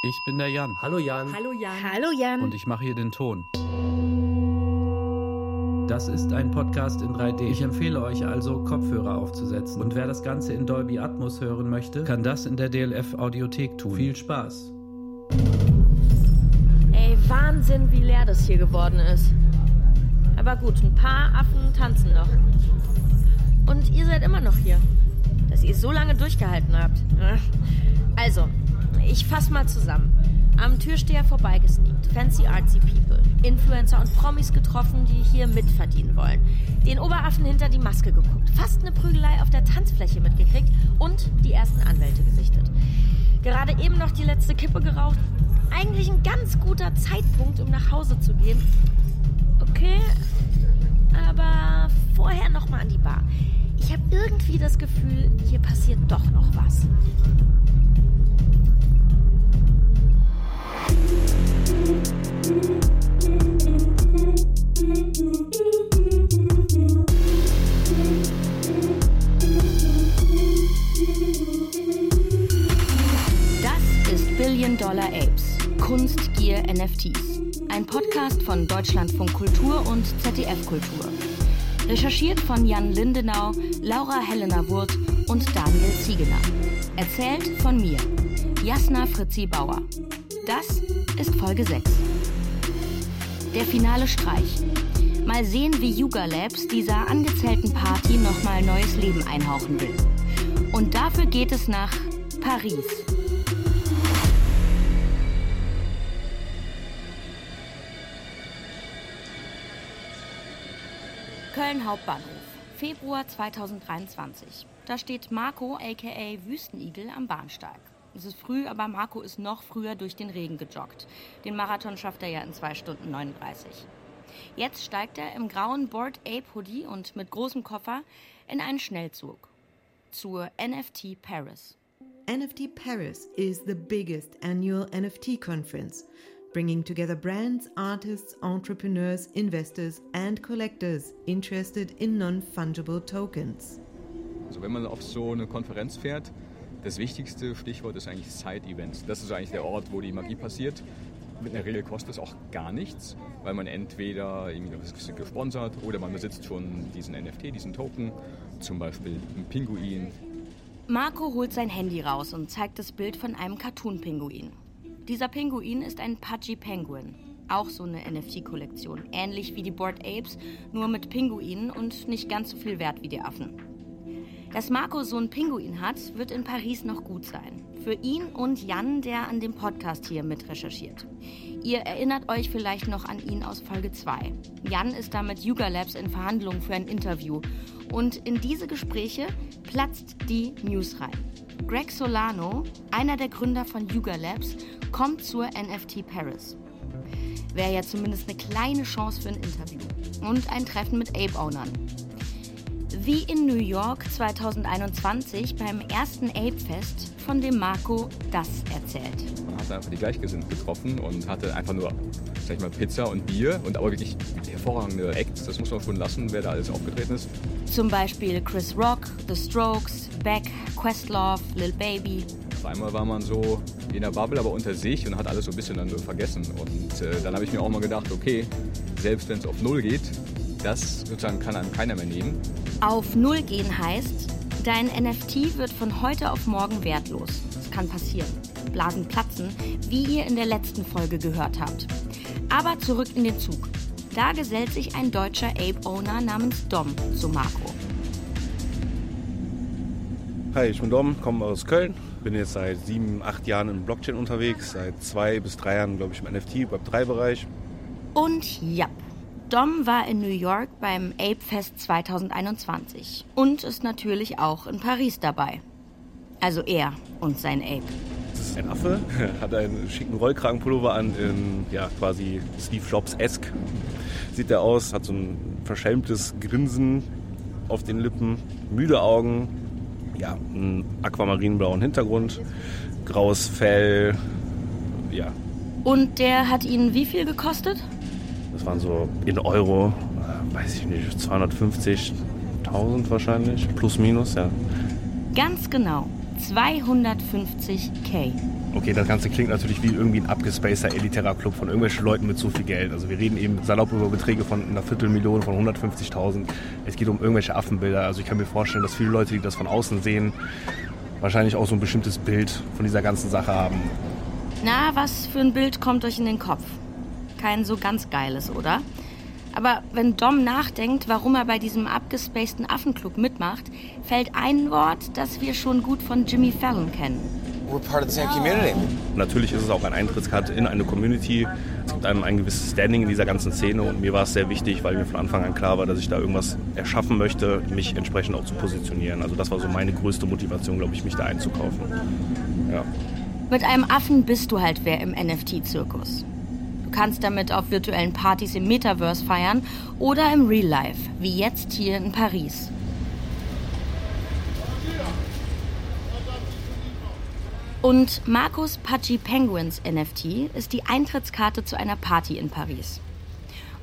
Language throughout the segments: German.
Ich bin der Jan. Hallo Jan. Hallo Jan. Hallo Jan. Und ich mache hier den Ton. Das ist ein Podcast in 3D. Ich empfehle euch also, Kopfhörer aufzusetzen. Und wer das Ganze in Dolby Atmos hören möchte, kann das in der DLF Audiothek tun. Viel Spaß. Ey, Wahnsinn, wie leer das hier geworden ist. Aber gut, ein paar Affen tanzen noch. Und ihr seid immer noch hier. Dass ihr so lange durchgehalten habt. Also, ich fass mal zusammen. Am Türsteher vorbeigesneakt, fancy artsy people, Influencer und Promis getroffen, die hier mitverdienen wollen. Den Oberaffen hinter die Maske geguckt, fast eine Prügelei auf der Tanzfläche mitgekriegt und die ersten Anwälte gesichtet. Gerade eben noch die letzte Kippe geraucht. Eigentlich ein ganz guter Zeitpunkt, um nach Hause zu gehen. Okay, aber vorher noch mal an die Bar. Ich habe irgendwie das Gefühl, hier passiert doch noch was. Von Deutschlandfunk Kultur und ZDF Kultur. Recherchiert von Jan Lindenau, Laura Helena Wurth und Daniel Ziegener. Erzählt von mir, Jasna Fritzi Bauer. Das ist Folge 6. Der finale Streich. Mal sehen, wie Yuga Labs dieser angezählten Party nochmal neues Leben einhauchen will. Und dafür geht es nach Paris. Köln Hauptbahnhof. Februar 2023. Da steht Marco aka Wüstenigel am Bahnsteig. Es ist früh, aber Marco ist noch früher durch den Regen gejoggt. Den Marathon schafft er ja in 2 Stunden 39. Jetzt steigt er im grauen Board Ape Hoodie und mit großem Koffer in einen Schnellzug zur NFT Paris. NFT Paris is the biggest annual NFT conference, bringing together brands, artists, entrepreneurs, investors, and collectors interested in non fungible tokens. Also wenn man auf so eine Konferenz fährt, das wichtigste Stichwort ist eigentlich Side-Events. Das ist eigentlich der Ort, wo die Magie passiert. Mit einer Regel kostet es auch gar nichts, weil man entweder irgendwie gesponsert oder man besitzt schon diesen NFT, diesen Token, zum Beispiel einen Pinguin. Marco holt sein Handy raus und zeigt das Bild von einem Cartoon-Pinguin. Dieser Pinguin ist ein Pudgy Penguin. Auch so eine NFT-Kollektion. Ähnlich wie die Bored Apes, nur mit Pinguinen und nicht ganz so viel wert wie die Affen. Dass Marco so einen Pinguin hat, wird in Paris noch gut sein. Für ihn und Jan, der an dem Podcast hier mit recherchiert. Ihr erinnert euch vielleicht noch an ihn aus Folge 2. Jan ist da mit Yuga Labs in Verhandlungen für ein Interview. Und in diese Gespräche platzt die News rein. Greg Solano, einer der Gründer von Yuga Labs, kommt zur NFT Paris. Wäre ja zumindest eine kleine Chance für ein Interview. Und ein Treffen mit Ape-Ownern. Wie in New York 2021 beim ersten Ape-Fest, von dem Marco das erzählt. Man hat einfach die Gleichgesinnten getroffen und hatte einfach nur, sag ich mal, Pizza und Bier und aber wirklich hervorragende Acts. Das muss man schon lassen, wer da alles aufgetreten ist. Zum Beispiel Chris Rock, The Strokes, Beck, Questlove, Lil Baby. Auf einmal war man so in der Bubble, aber unter sich und hat alles so ein bisschen dann so vergessen. Und äh, dann habe ich mir auch mal gedacht, okay, selbst wenn es auf Null geht, das sozusagen kann einem keiner mehr nehmen. Auf Null gehen heißt, dein NFT wird von heute auf morgen wertlos. Das kann passieren. Blasen platzen, wie ihr in der letzten Folge gehört habt. Aber zurück in den Zug. Da gesellt sich ein deutscher Ape-Owner namens Dom zu Marco. Hi, ich bin Dom, komme aus Köln. Bin jetzt seit sieben, acht Jahren in Blockchain unterwegs. Seit zwei bis drei Jahren, glaube ich, im NFT, Web3-Bereich. Und ja, Dom war in New York beim Ape Fest 2021 und ist natürlich auch in Paris dabei. Also er und sein Ape. Das ist ein Affe, hat einen schicken Rollkragenpullover an, in ja, quasi Steve Jobs-esk. Sieht er aus, hat so ein verschämtes Grinsen auf den Lippen, müde Augen, ja, einen aquamarinblauen Hintergrund, graues Fell, ja. Und der hat ihn wie viel gekostet? Das waren so in Euro, weiß ich nicht, 250.000 wahrscheinlich, plus minus, ja. Ganz genau. 250k. Okay, das Ganze klingt natürlich wie irgendwie ein abgespaceter elitärer Club von irgendwelchen Leuten mit so viel Geld. Also wir reden eben salopp über Beträge von einer Viertelmillion, von 150.000. Es geht um irgendwelche Affenbilder. Also ich kann mir vorstellen, dass viele Leute, die das von außen sehen, wahrscheinlich auch so ein bestimmtes Bild von dieser ganzen Sache haben. Na, was für ein Bild kommt euch in den Kopf? Kein so ganz geiles, oder? Aber wenn Dom nachdenkt, warum er bei diesem abgespaceden Affenclub mitmacht, fällt ein Wort, das wir schon gut von Jimmy Fallon kennen. We're part of the same community. Natürlich ist es auch ein Eintrittskarte in eine Community. Es gibt einem ein gewisses Standing in dieser ganzen Szene und mir war es sehr wichtig, weil mir von Anfang an klar war, dass ich da irgendwas erschaffen möchte, mich entsprechend auch zu positionieren. Also das war so meine größte Motivation, glaube ich, mich da einzukaufen. Ja. Mit einem Affen bist du halt wer im NFT-Zirkus. Du kannst damit auf virtuellen Partys im Metaverse feiern oder im Real Life, wie jetzt hier in Paris. Und Markus Pudgy Penguins NFT ist die Eintrittskarte zu einer Party in Paris.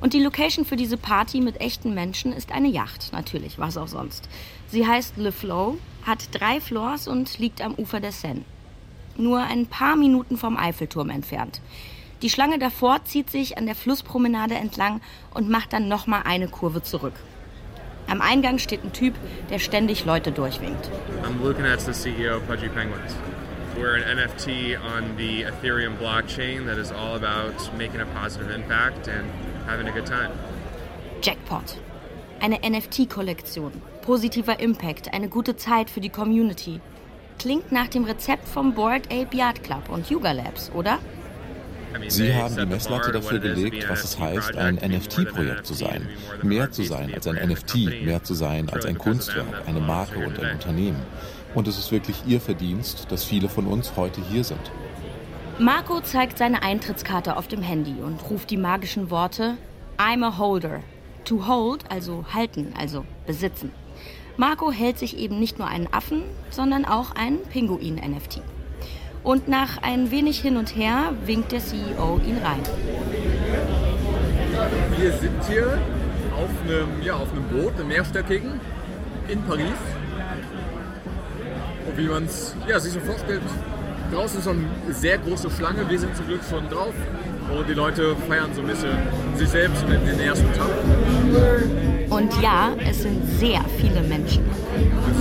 Und die Location für diese Party mit echten Menschen ist eine Yacht, natürlich, was auch sonst. Sie heißt Le Flow, hat drei Floors und liegt am Ufer der Seine. Nur ein paar Minuten vom Eiffelturm entfernt. Die Schlange davor zieht sich an der Flusspromenade entlang und macht dann nochmal eine Kurve zurück. Am Eingang steht ein Typ, der ständig Leute durchwinkt. I'm and that's the CEO of Pudgy Penguins. We're an NFT on the Ethereum blockchain that is all about making a positive impact and having a good time. Jackpot. Eine NFT-Kollektion. Positiver Impact, eine gute Zeit für die Community. Klingt nach dem Rezept vom Board Ape Yacht Club und Yuga Labs, oder? Sie haben die Messlatte dafür gelegt, was es heißt, ein NFT-Projekt zu sein. Mehr zu sein als ein NFT, mehr zu sein als ein Kunstwerk, eine Marke und ein Unternehmen. Und es ist wirklich Ihr Verdienst, dass viele von uns heute hier sind. Marco zeigt seine Eintrittskarte auf dem Handy und ruft die magischen Worte I'm a holder. To hold, also halten, also besitzen. Marco hält sich eben nicht nur einen Affen, sondern auch einen Pinguin-NFT. Und nach ein wenig hin und her winkt der CEO ihn rein. Wir sind hier auf einem, ja, auf einem Boot, einem mehrstöckigen, in Paris. Und wie man es ja, sich so vorstellt, draußen ist so eine sehr große Schlange. Wir sind zum Glück schon drauf. Und die Leute feiern so ein bisschen sich selbst in den ersten Tag. Und ja, es sind sehr viele Menschen.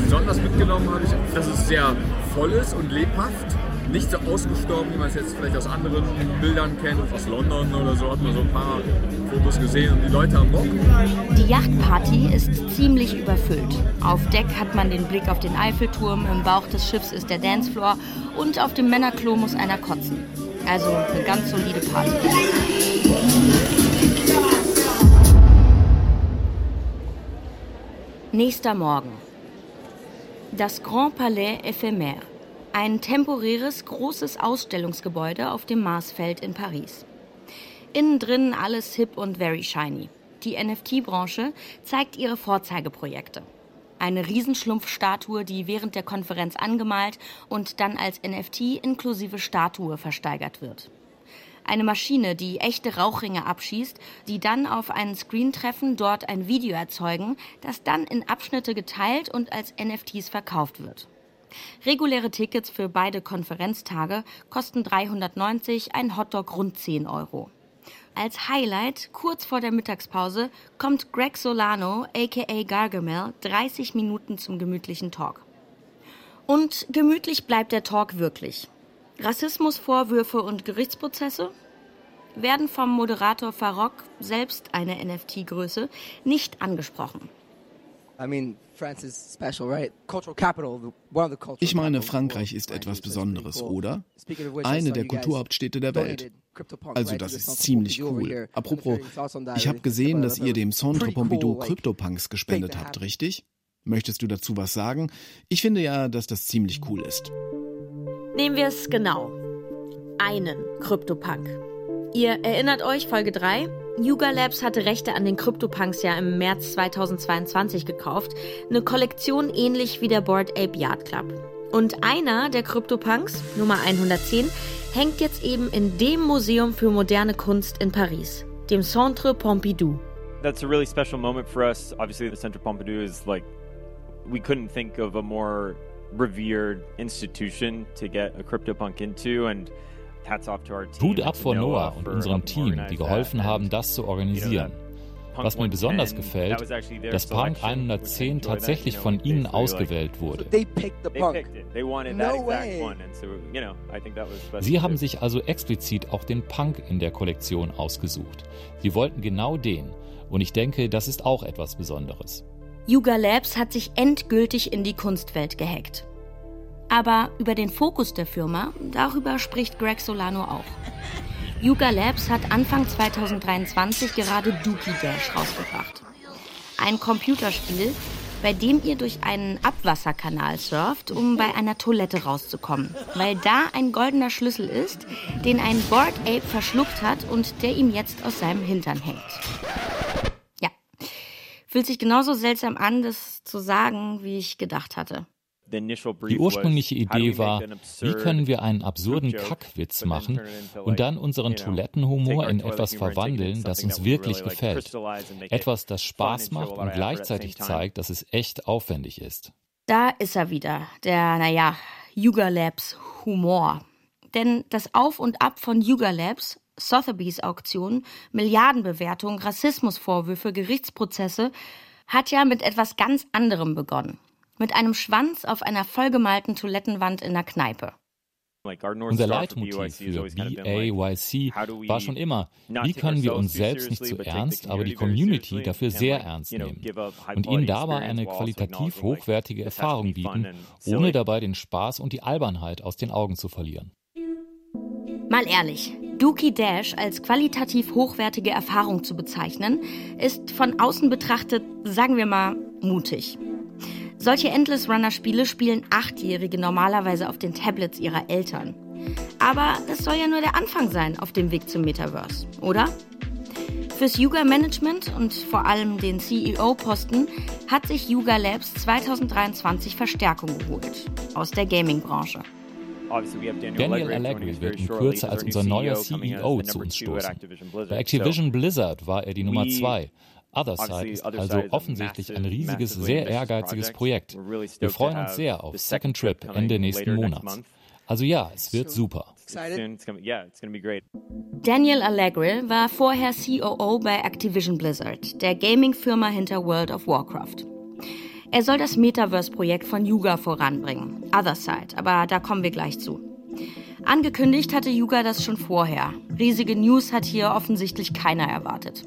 Besonders mitgenommen habe ich, dass es sehr voll ist und lebhaft. Nicht so ausgestorben, wie man es jetzt vielleicht aus anderen Bildern kennt, aus London oder so, hat man so ein paar Fotos gesehen und die Leute haben Bock. Die Yachtparty ist ziemlich überfüllt. Auf Deck hat man den Blick auf den Eiffelturm, im Bauch des Schiffs ist der Dancefloor und auf dem Männerklo muss einer kotzen. Also eine ganz solide Party. Nächster Morgen. Das Grand Palais Éphémère. Ein temporäres, großes Ausstellungsgebäude auf dem Marsfeld in Paris. Innen drin alles hip und very shiny. Die NFT-Branche zeigt ihre Vorzeigeprojekte. Eine Riesenschlumpfstatue, die während der Konferenz angemalt und dann als NFT inklusive Statue versteigert wird. Eine Maschine, die echte Rauchringe abschießt, die dann auf einen Screen treffen, dort ein Video erzeugen, das dann in Abschnitte geteilt und als NFTs verkauft wird. Reguläre Tickets für beide Konferenztage kosten 390, ein Hotdog rund 10 Euro. Als Highlight, kurz vor der Mittagspause, kommt Greg Solano, aka Gargamel, 30 Minuten zum gemütlichen Talk. Und gemütlich bleibt der Talk wirklich. Rassismusvorwürfe und Gerichtsprozesse werden vom Moderator Farok, selbst eine NFT-Größe, nicht angesprochen. Ich meine, Frankreich ist etwas Besonderes, oder? Eine der Kulturhauptstädte der Welt. Also das ist ziemlich cool. Apropos, ich habe gesehen, dass ihr dem Centre Pompidou CryptoPunks gespendet habt, richtig? Möchtest du dazu was sagen? Ich finde ja, dass das ziemlich cool ist. Nehmen wir es genau. Einen CryptoPunk. Ihr erinnert euch, Folge 3? Yuga Labs hatte Rechte an den CryptoPunks ja im März 2022 gekauft. Eine Kollektion ähnlich wie der Board Ape Yard Club. Und einer der CryptoPunks, Nummer 110, hängt jetzt eben in dem Museum für moderne Kunst in Paris, dem Centre Pompidou. That's a really special moment for us. Obviously, the Centre Pompidou is like, we couldn't think of a more revered institution to get a CryptoPunk into and Hut ab vor Noah und unserem Team, die geholfen haben, das zu organisieren. Was mir besonders gefällt, dass Punk 110 tatsächlich von ihnen ausgewählt wurde. Sie haben sich also explizit auch den Punk in der Kollektion ausgesucht. Sie wollten genau den. Und ich denke, das ist auch etwas Besonderes. Yuga Labs hat sich endgültig in die Kunstwelt gehackt. Aber über den Fokus der Firma, darüber spricht Greg Solano auch. Yuga Labs hat Anfang 2023 gerade Dookie Dash rausgebracht. Ein Computerspiel, bei dem ihr durch einen Abwasserkanal surft, um bei einer Toilette rauszukommen. Weil da ein goldener Schlüssel ist, den ein Board Ape verschluckt hat und der ihm jetzt aus seinem Hintern hängt. Ja, fühlt sich genauso seltsam an, das zu sagen, wie ich gedacht hatte. Die ursprüngliche Idee war, wie können wir einen absurden Kackwitz machen und dann unseren Toilettenhumor in etwas verwandeln, das uns wirklich gefällt. Etwas, das Spaß macht und gleichzeitig zeigt, dass es echt aufwendig ist. Da ist er wieder, der, naja, Yuga Labs Humor. Denn das Auf und Ab von Yuga Labs, Sotheby's Auktion, Milliardenbewertung, Rassismusvorwürfe, Gerichtsprozesse hat ja mit etwas ganz anderem begonnen mit einem Schwanz auf einer vollgemalten Toilettenwand in der Kneipe. Unser Leitmotiv für BAYC war schon immer, wie können wir uns selbst nicht zu ernst, aber die Community dafür sehr ernst nehmen und ihnen dabei eine qualitativ hochwertige Erfahrung bieten, ohne dabei den Spaß und die Albernheit aus den Augen zu verlieren. Mal ehrlich, Dookie Dash als qualitativ hochwertige Erfahrung zu bezeichnen, ist von außen betrachtet, sagen wir mal, mutig. Solche Endless Runner Spiele spielen Achtjährige normalerweise auf den Tablets ihrer Eltern. Aber das soll ja nur der Anfang sein auf dem Weg zum Metaverse, oder? Fürs Yuga Management und vor allem den CEO-Posten hat sich Yuga Labs 2023 Verstärkung geholt aus der Gaming-Branche. Daniel Allegri wird in Kürze als unser neuer CEO zu uns stoßen. Bei Activision Blizzard war er die Nummer zwei Otherside ist also offensichtlich ein riesiges, sehr ehrgeiziges Projekt. Wir freuen uns sehr auf Second Trip Ende nächsten Monats. Also ja, es wird super. Daniel Allegri war vorher COO bei Activision Blizzard, der Gaming-Firma hinter World of Warcraft. Er soll das Metaverse-Projekt von Yuga voranbringen, Otherside, aber da kommen wir gleich zu. Angekündigt hatte Yuga das schon vorher. Riesige News hat hier offensichtlich keiner erwartet.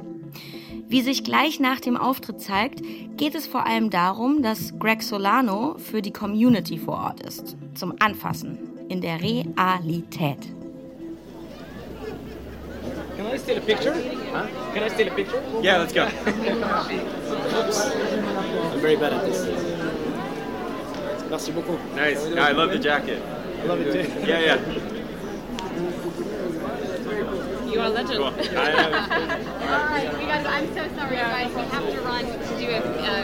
Wie sich gleich nach dem Auftritt zeigt, geht es vor allem darum, dass Greg Solano für die Community vor Ort ist. Zum Anfassen. In der Realität. Can I steal a picture? Huh? Can I steal a picture? Yeah, let's go. I'm very bad at this. Merci beaucoup. Nice. I love the jacket. I love it too. Yeah, yeah. You are a legend. Cool. Alright, we guys, I'm so sorry, guys. We have to run to do a. Uh...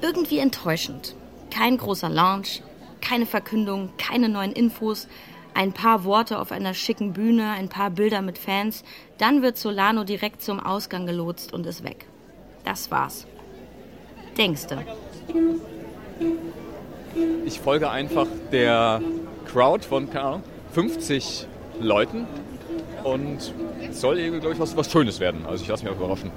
Irgendwie enttäuschend. Kein großer Launch, keine Verkündung, keine neuen Infos, ein paar Worte auf einer schicken Bühne, ein paar Bilder mit Fans. Dann wird Solano direkt zum Ausgang gelotst und ist weg. Das war's. Denkste. Ich folge einfach der Crowd von, keine Ahnung, 50 Leuten und soll irgendwie, glaube ich, was, was Schönes werden. Also ich lasse mich auch überraschen.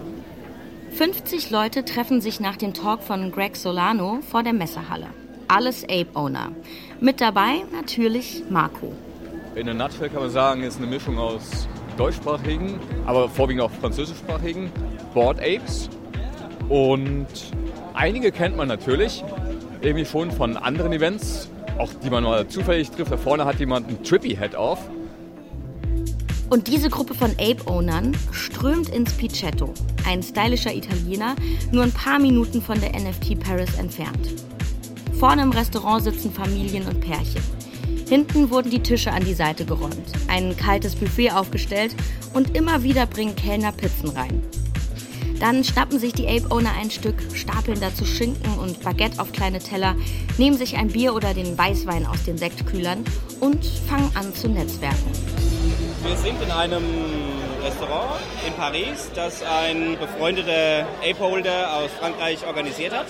50 Leute treffen sich nach dem Talk von Greg Solano vor der Messehalle. Alles Ape-Owner. Mit dabei natürlich Marco. In der Nutshell kann man sagen, ist eine Mischung aus deutschsprachigen, aber vorwiegend auch französischsprachigen Board Apes. Und einige kennt man natürlich, irgendwie schon von anderen Events, auch die man mal zufällig trifft. Da vorne hat jemand ein Trippy-Head auf. Und diese Gruppe von Ape-Ownern strömt ins Picetto, ein stylischer Italiener, nur ein paar Minuten von der NFT Paris entfernt. Vorne im Restaurant sitzen Familien und Pärchen. Hinten wurden die Tische an die Seite geräumt, ein kaltes Buffet aufgestellt und immer wieder bringen Kellner Pizzen rein. Dann schnappen sich die Ape-Owner ein Stück, stapeln dazu Schinken und Baguette auf kleine Teller, nehmen sich ein Bier oder den Weißwein aus den Sektkühlern und fangen an zu netzwerken. Wir sind in einem Restaurant in Paris, das ein befreundeter Ape-Holder aus Frankreich organisiert hat.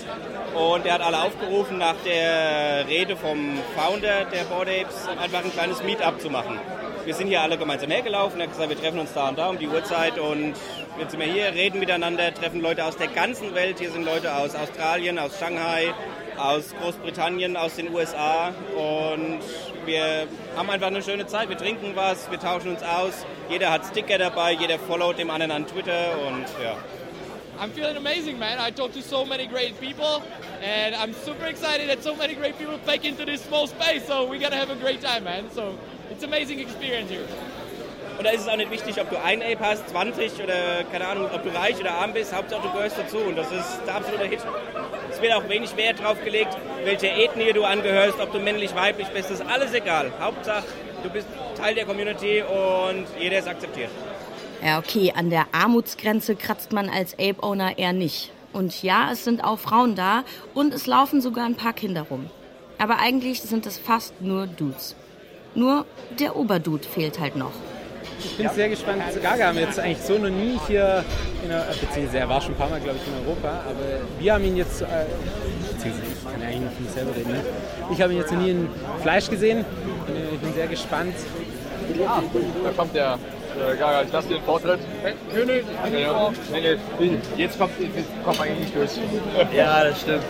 Und er hat alle aufgerufen, nach der Rede vom Founder der Board Apes einfach ein kleines Meetup zu machen. Wir sind hier alle gemeinsam hergelaufen, er hat gesagt, wir treffen uns da und da um die Uhrzeit und jetzt sind wir hier, reden miteinander, treffen Leute aus der ganzen Welt. Hier sind Leute aus Australien, aus Shanghai, aus Großbritannien, aus den USA und wir haben einfach eine schöne Zeit. Wir trinken was, wir tauschen uns aus. Jeder hat Sticker dabei, jeder followt dem anderen an Twitter und ja. I'm feeling amazing, man. I talked to so many great people, and I'm super excited that so many great people pack into this small space. So we gotta have a great time, man. So it's amazing experience here. Da ist es auch nicht wichtig, ob du ein Ape hast, 20 oder keine Ahnung, ob du reich oder arm bist. Hauptsache du gehörst dazu und das ist der absolute Hit. Es wird auch wenig Wert drauf gelegt, welche Ethnie du angehörst, ob du männlich, weiblich bist. Das ist alles egal. Hauptsache du bist Teil der Community und jeder ist akzeptiert. Ja, okay, an der Armutsgrenze kratzt man als Ape-Owner eher nicht. Und ja, es sind auch Frauen da und es laufen sogar ein paar Kinder rum. Aber eigentlich sind es fast nur Dudes. Nur der Oberdude fehlt halt noch. Ich bin sehr gespannt. Gaga haben wir jetzt eigentlich so noch nie hier, in der, beziehungsweise er war schon ein paar Mal, glaube ich, in Europa, aber wir haben ihn jetzt, äh, beziehungsweise ich kann ja eigentlich nur von mir selber reden, ne? ich habe ihn jetzt noch nie in Fleisch gesehen. Ich bin sehr gespannt. Ah, da kommt der äh, Gaga, ich lasse dir den Vortritt. Hey, nee, nee, nee, nee, jetzt kommt, jetzt kommt eigentlich nicht durch. Ja, das stimmt.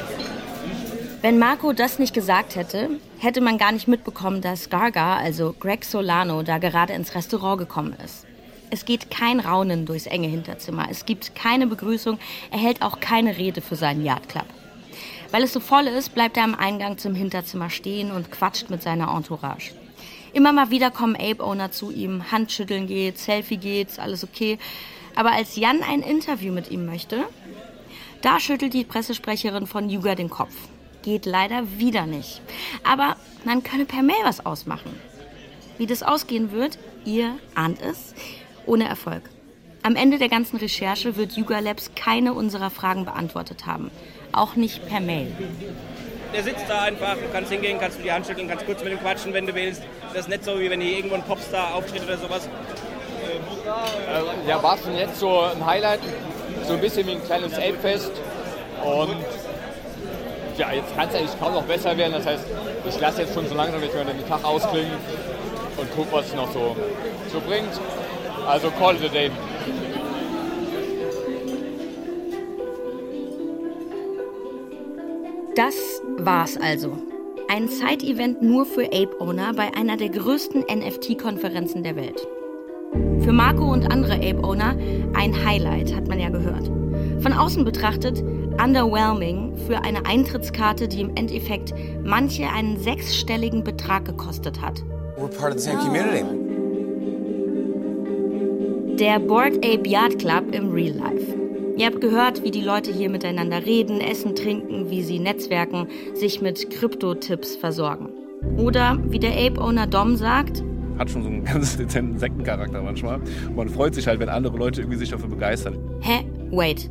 Wenn Marco das nicht gesagt hätte, hätte man gar nicht mitbekommen, dass Garga, also Greg Solano, da gerade ins Restaurant gekommen ist. Es geht kein Raunen durchs enge Hinterzimmer. Es gibt keine Begrüßung. Er hält auch keine Rede für seinen Yard Club. Weil es so voll ist, bleibt er am Eingang zum Hinterzimmer stehen und quatscht mit seiner Entourage. Immer mal wieder kommen Ape-Owner zu ihm, Handschütteln geht, Selfie geht, alles okay. Aber als Jan ein Interview mit ihm möchte, da schüttelt die Pressesprecherin von Yuga den Kopf geht leider wieder nicht. Aber man könne per Mail was ausmachen. Wie das ausgehen wird, ihr ahnt es, ohne Erfolg. Am Ende der ganzen Recherche wird Yuga Labs keine unserer Fragen beantwortet haben. Auch nicht per Mail. Der sitzt da einfach, du kannst hingehen, kannst du die Hand schütteln, kannst kurz mit ihm quatschen, wenn du willst. Das ist nicht so, wie wenn hier irgendwo ein Popstar auftritt oder sowas. Äh, ja, war schon jetzt so ein Highlight, so ein bisschen wie ein kleines Ape-Fest. Und ja, jetzt kann es eigentlich kaum noch besser werden. Das heißt, ich lasse jetzt schon so langsam jetzt mal den Tag ausklingen und gucke, was es noch so, so bringt. Also call it a day. Das war's also. Ein Side-Event nur für Ape-Owner bei einer der größten NFT-Konferenzen der Welt. Für Marco und andere Ape-Owner ein Highlight, hat man ja gehört. Von außen betrachtet underwhelming für eine Eintrittskarte, die im Endeffekt manche einen sechsstelligen Betrag gekostet hat. We're part of the same community. Der Board Ape Yard Club im Real Life. Ihr habt gehört, wie die Leute hier miteinander reden, essen, trinken, wie sie netzwerken, sich mit Krypto-Tipps versorgen. Oder wie der Ape-Owner Dom sagt, hat schon so einen ganz dezenten Sektencharakter manchmal. Man freut sich halt, wenn andere Leute irgendwie sich dafür begeistern. Hä? Wait.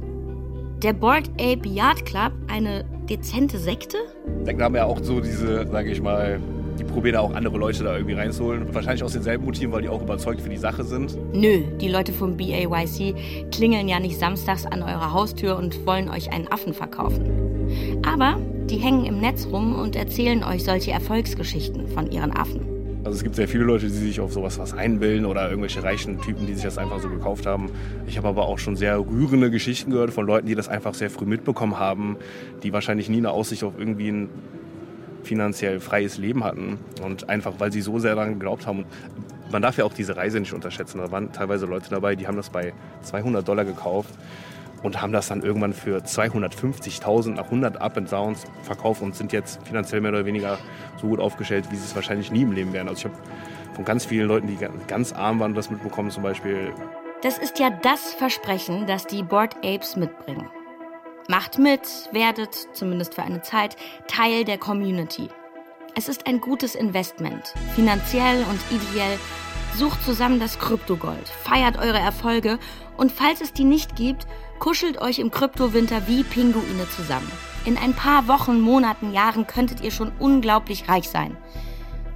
Der Board Ape Yard Club eine dezente Sekte? Sekten haben ja auch so diese, sage ich mal, die probieren auch andere Leute da irgendwie reinzuholen. Wahrscheinlich aus denselben Motiven, weil die auch überzeugt für die Sache sind. Nö, die Leute vom BAYC klingeln ja nicht samstags an eurer Haustür und wollen euch einen Affen verkaufen. Aber die hängen im Netz rum und erzählen euch solche Erfolgsgeschichten von ihren Affen. Also es gibt sehr viele Leute, die sich auf sowas was einbilden oder irgendwelche reichen Typen, die sich das einfach so gekauft haben. Ich habe aber auch schon sehr rührende Geschichten gehört von Leuten, die das einfach sehr früh mitbekommen haben, die wahrscheinlich nie eine Aussicht auf irgendwie ein finanziell freies Leben hatten und einfach, weil sie so sehr daran geglaubt haben. Man darf ja auch diese Reise nicht unterschätzen. Da waren teilweise Leute dabei, die haben das bei 200 Dollar gekauft und haben das dann irgendwann für 250.000 nach 100 Up and Downs verkauft und sind jetzt finanziell mehr oder weniger so gut aufgestellt, wie sie es wahrscheinlich nie im Leben werden. Also ich habe von ganz vielen Leuten, die ganz arm waren, das mitbekommen zum Beispiel. Das ist ja das Versprechen, das die Board Apes mitbringen. Macht mit, werdet, zumindest für eine Zeit, Teil der Community. Es ist ein gutes Investment, finanziell und ideell. Sucht zusammen das Kryptogold, feiert eure Erfolge und falls es die nicht gibt, Kuschelt euch im Kryptowinter wie Pinguine zusammen. In ein paar Wochen, Monaten, Jahren könntet ihr schon unglaublich reich sein.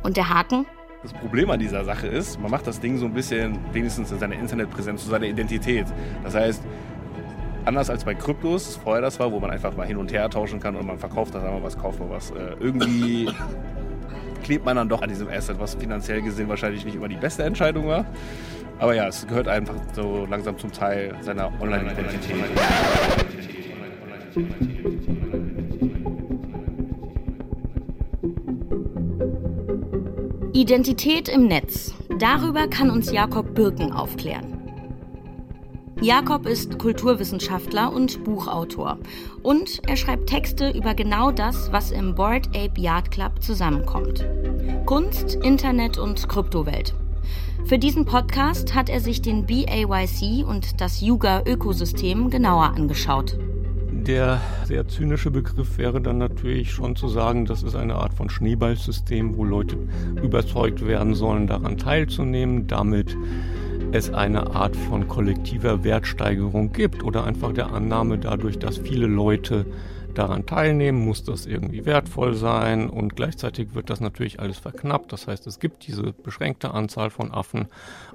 Und der Haken? Das Problem an dieser Sache ist, man macht das Ding so ein bisschen, wenigstens in seiner Internetpräsenz, zu seiner Identität. Das heißt, anders als bei Kryptos, vorher das war, wo man einfach mal hin und her tauschen kann und man verkauft das einmal was, kauft mal was. Äh, irgendwie klebt man dann doch an diesem Asset, was finanziell gesehen wahrscheinlich nicht immer die beste Entscheidung war. Aber ja, es gehört einfach so langsam zum Teil seiner Online-Identität. Identität im Netz. Darüber kann uns Jakob Birken aufklären. Jakob ist Kulturwissenschaftler und Buchautor. Und er schreibt Texte über genau das, was im Board Ape Yard Club zusammenkommt. Kunst, Internet und Kryptowelt. Für diesen Podcast hat er sich den BAYC und das Yuga-Ökosystem genauer angeschaut. Der sehr zynische Begriff wäre dann natürlich schon zu sagen, das ist eine Art von Schneeballsystem, wo Leute überzeugt werden sollen, daran teilzunehmen, damit es eine Art von kollektiver Wertsteigerung gibt oder einfach der Annahme dadurch, dass viele Leute daran teilnehmen, muss das irgendwie wertvoll sein und gleichzeitig wird das natürlich alles verknappt. Das heißt, es gibt diese beschränkte Anzahl von Affen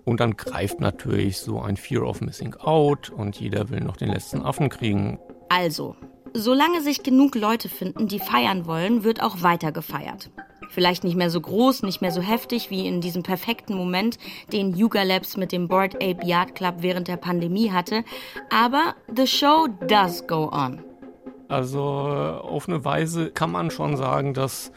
und dann greift natürlich so ein Fear of Missing Out und jeder will noch den letzten Affen kriegen. Also, solange sich genug Leute finden, die feiern wollen, wird auch weiter gefeiert. Vielleicht nicht mehr so groß, nicht mehr so heftig wie in diesem perfekten Moment, den Yuga Labs mit dem Board Ape Yard Club während der Pandemie hatte, aber the show does go on. Also auf eine Weise kann man schon sagen, dass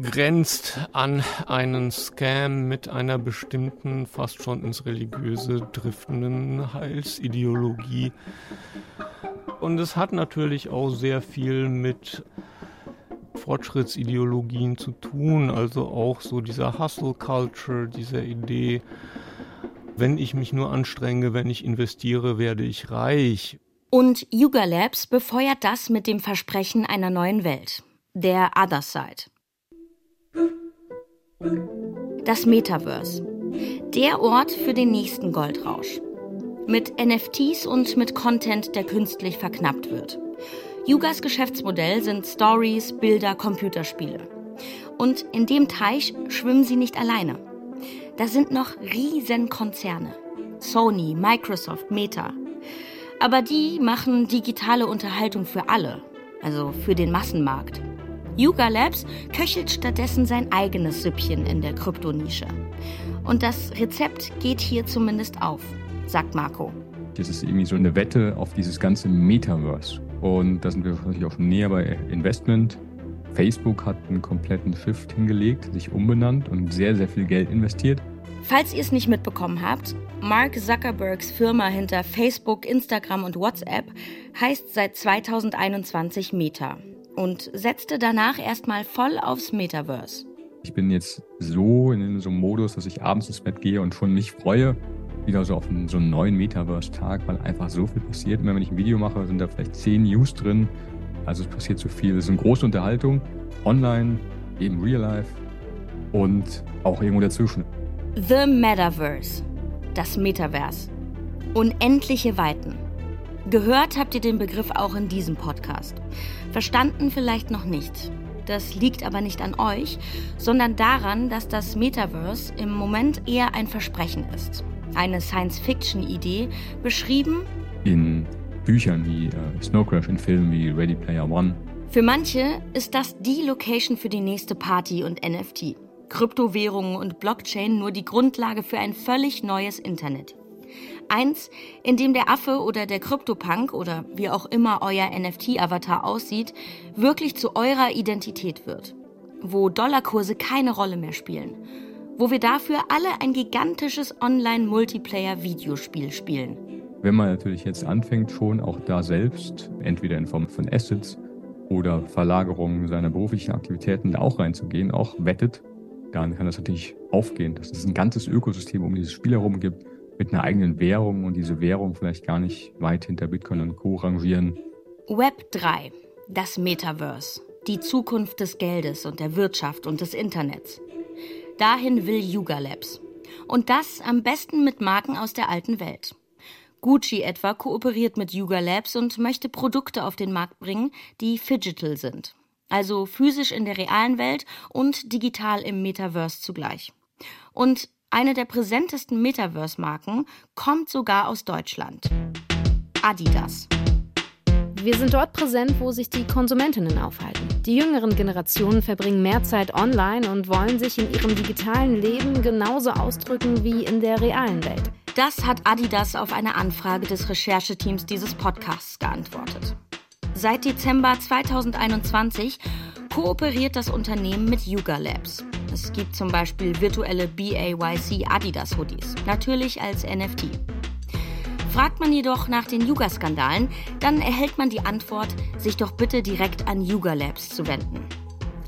grenzt an einen Scam mit einer bestimmten, fast schon ins Religiöse driftenden Heilsideologie. Und es hat natürlich auch sehr viel mit Fortschrittsideologien zu tun, also auch so dieser Hustle Culture, dieser Idee, wenn ich mich nur anstrenge, wenn ich investiere, werde ich reich. Und Yuga Labs befeuert das mit dem Versprechen einer neuen Welt, der Other Side. Das Metaverse. Der Ort für den nächsten Goldrausch. Mit NFTs und mit Content, der künstlich verknappt wird. Yugas Geschäftsmodell sind Stories, Bilder, Computerspiele. Und in dem Teich schwimmen sie nicht alleine. Da sind noch Riesenkonzerne. Sony, Microsoft, Meta. Aber die machen digitale Unterhaltung für alle, also für den Massenmarkt. Yuga Labs köchelt stattdessen sein eigenes Süppchen in der Kryptonische. Und das Rezept geht hier zumindest auf, sagt Marco. Das ist irgendwie so eine Wette auf dieses ganze Metaverse. Und da sind wir natürlich auch näher bei Investment. Facebook hat einen kompletten Shift hingelegt, sich umbenannt und sehr, sehr viel Geld investiert. Falls ihr es nicht mitbekommen habt, Mark Zuckerbergs Firma hinter Facebook, Instagram und WhatsApp heißt seit 2021 Meta und setzte danach erstmal voll aufs Metaverse. Ich bin jetzt so in so einem Modus, dass ich abends ins Bett gehe und schon mich freue, wieder so auf einen, so einen neuen Metaverse-Tag, weil einfach so viel passiert. Immer wenn ich ein Video mache, sind da vielleicht zehn News drin. Also es passiert so viel. Es ist eine große Unterhaltung, online, eben real life und auch irgendwo dazwischen. The Metaverse, das Metaverse. Unendliche Weiten. Gehört habt ihr den Begriff auch in diesem Podcast. Verstanden vielleicht noch nicht. Das liegt aber nicht an euch, sondern daran, dass das Metaverse im Moment eher ein Versprechen ist. Eine Science-Fiction-Idee, beschrieben in Büchern wie äh, Snow Crash, in Filmen wie Ready Player One. Für manche ist das die Location für die nächste Party und NFT. Kryptowährungen und Blockchain nur die Grundlage für ein völlig neues Internet. Eins, in dem der Affe oder der Kryptopunk oder wie auch immer euer NFT-Avatar aussieht, wirklich zu eurer Identität wird. Wo Dollarkurse keine Rolle mehr spielen. Wo wir dafür alle ein gigantisches Online-Multiplayer-Videospiel spielen. Wenn man natürlich jetzt anfängt, schon auch da selbst, entweder in Form von Assets oder Verlagerungen seiner beruflichen Aktivitäten da auch reinzugehen, auch wettet, dann kann das natürlich aufgehen, dass es ein ganzes Ökosystem um dieses Spiel herum gibt, mit einer eigenen Währung und diese Währung vielleicht gar nicht weit hinter Bitcoin und Co. rangieren. Web 3, das Metaverse, die Zukunft des Geldes und der Wirtschaft und des Internets. Dahin will Yuga Labs. Und das am besten mit Marken aus der alten Welt. Gucci etwa kooperiert mit Yuga Labs und möchte Produkte auf den Markt bringen, die Digital sind. Also physisch in der realen Welt und digital im Metaverse zugleich. Und eine der präsentesten Metaverse-Marken kommt sogar aus Deutschland. Adidas. Wir sind dort präsent, wo sich die Konsumentinnen aufhalten. Die jüngeren Generationen verbringen mehr Zeit online und wollen sich in ihrem digitalen Leben genauso ausdrücken wie in der realen Welt. Das hat Adidas auf eine Anfrage des Rechercheteams dieses Podcasts geantwortet. Seit Dezember 2021 kooperiert das Unternehmen mit Yuga Labs. Es gibt zum Beispiel virtuelle BAYC Adidas Hoodies, natürlich als NFT. Fragt man jedoch nach den Yuga-Skandalen, dann erhält man die Antwort, sich doch bitte direkt an Yuga Labs zu wenden.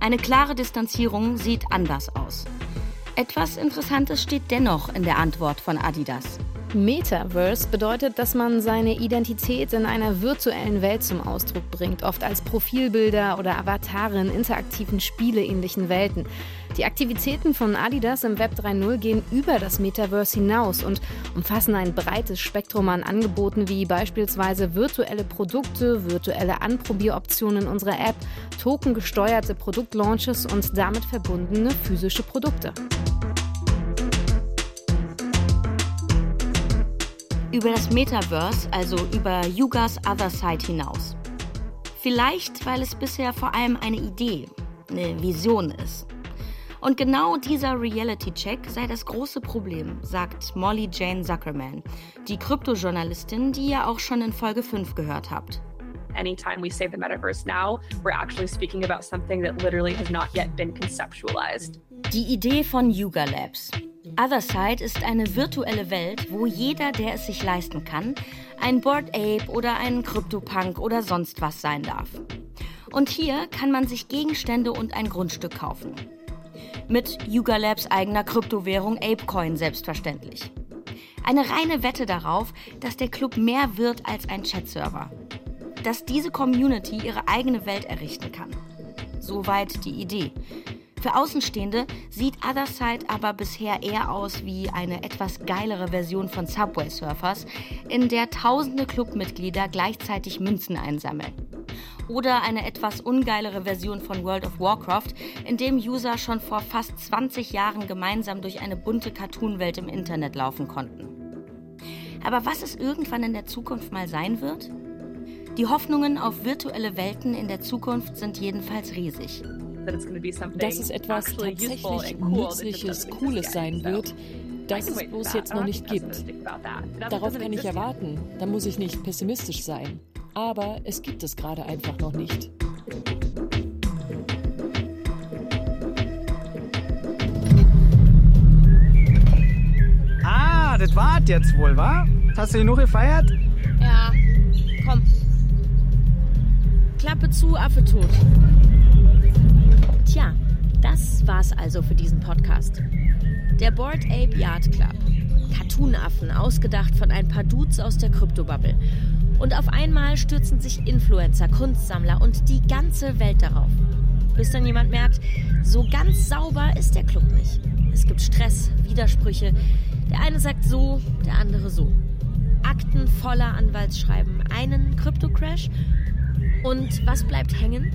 Eine klare Distanzierung sieht anders aus. Etwas Interessantes steht dennoch in der Antwort von Adidas. Metaverse bedeutet, dass man seine Identität in einer virtuellen Welt zum Ausdruck bringt, oft als Profilbilder oder Avatare in interaktiven spieleähnlichen Welten. Die Aktivitäten von Adidas im Web 3.0 gehen über das Metaverse hinaus und umfassen ein breites Spektrum an Angeboten wie beispielsweise virtuelle Produkte, virtuelle Anprobieroptionen unserer App, tokengesteuerte Produktlaunches und damit verbundene physische Produkte. Über das Metaverse, also über Yugas Other Side hinaus. Vielleicht, weil es bisher vor allem eine Idee, eine Vision ist. Und genau dieser Reality-Check sei das große Problem, sagt Molly Jane Zuckerman, die Kryptojournalistin, die ihr auch schon in Folge 5 gehört habt. Anytime we say the metaverse now, we're actually speaking about something that literally has not yet been conceptualized. Die Idee von Yuga Labs, Otherside ist eine virtuelle Welt, wo jeder, der es sich leisten kann, ein Board Ape oder ein CryptoPunk oder sonst was sein darf. Und hier kann man sich Gegenstände und ein Grundstück kaufen. Mit Yuga Labs eigener Kryptowährung ApeCoin selbstverständlich. Eine reine Wette darauf, dass der Club mehr wird als ein Chatserver. Dass diese Community ihre eigene Welt errichten kann. Soweit die Idee. Für Außenstehende sieht Otherside aber bisher eher aus wie eine etwas geilere Version von Subway Surfers, in der tausende Clubmitglieder gleichzeitig Münzen einsammeln. Oder eine etwas ungeilere Version von World of Warcraft, in dem User schon vor fast 20 Jahren gemeinsam durch eine bunte Cartoonwelt im Internet laufen konnten. Aber was es irgendwann in der Zukunft mal sein wird? Die Hoffnungen auf virtuelle Welten in der Zukunft sind jedenfalls riesig dass es etwas tatsächlich Nützliches, Cooles sein wird, das es bloß jetzt noch nicht gibt. Darauf kann ich erwarten, da muss ich nicht pessimistisch sein. Aber es gibt es gerade einfach noch nicht. Ah, das war's jetzt wohl, wa? Hast du genug gefeiert? Ja, komm. Klappe zu, Affe tot. Tja, das war's also für diesen Podcast. Der Board Ape Yard Club. Cartoonaffen, ausgedacht von ein paar Dudes aus der Kryptobubble. Und auf einmal stürzen sich Influencer, Kunstsammler und die ganze Welt darauf. Bis dann jemand merkt, so ganz sauber ist der Club nicht. Es gibt Stress, Widersprüche. Der eine sagt so, der andere so. Akten voller Anwaltsschreiben, einen Krypto-Crash. Und was bleibt hängen?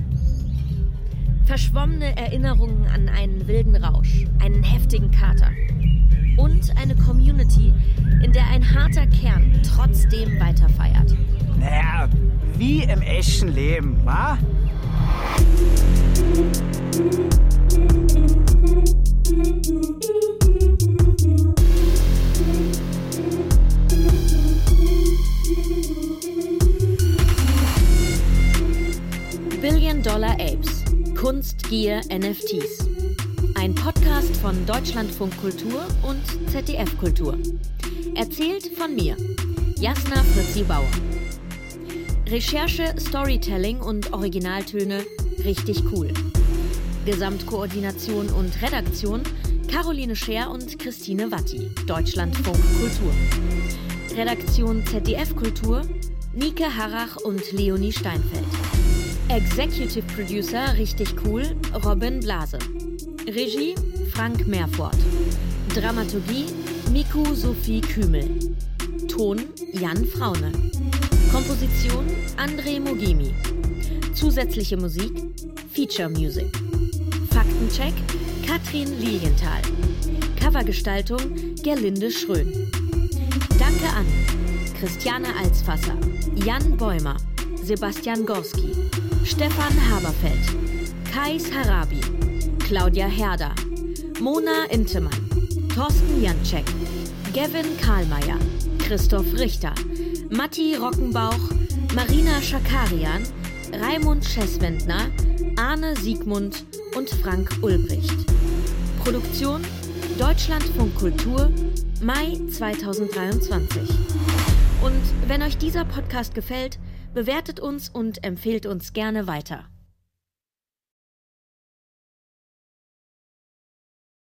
verschwommene Erinnerungen an einen wilden Rausch, einen heftigen Kater und eine Community, in der ein harter Kern trotzdem weiterfeiert. Naja, wie im echten Leben, wa? Dollar Apes Kunst, Gier, NFTs. Ein Podcast von Deutschlandfunk Kultur und ZDF Kultur. Erzählt von mir, Jasna Fritzi Bauer. Recherche, Storytelling und Originaltöne richtig cool. Gesamtkoordination und Redaktion Caroline Scher und Christine Watti, Deutschlandfunk Kultur. Redaktion ZDF Kultur Nike Harrach und Leonie Steinfeld. Executive Producer, richtig cool, Robin Blase. Regie, Frank Meerfort. Dramaturgie, Miku Sophie Kümel. Ton, Jan Fraune. Komposition, André Mogimi. Zusätzliche Musik Feature Music. Faktencheck Katrin Lilienthal. Covergestaltung Gerlinde Schrön. Danke an Christiane Alsfasser, Jan Bäumer, Sebastian Gorski, Stefan Haberfeld, Kais Harabi, Claudia Herder, Mona Intemann, Thorsten Janczek, Gavin Karlmeier, Christoph Richter, Matti Rockenbauch, Marina Schakarian, Raimund Schesswendner, Arne Siegmund und Frank Ulbricht. Produktion Deutschlandfunk Kultur, Mai 2023. Und wenn euch dieser Podcast gefällt, bewertet uns und empfehlt uns gerne weiter.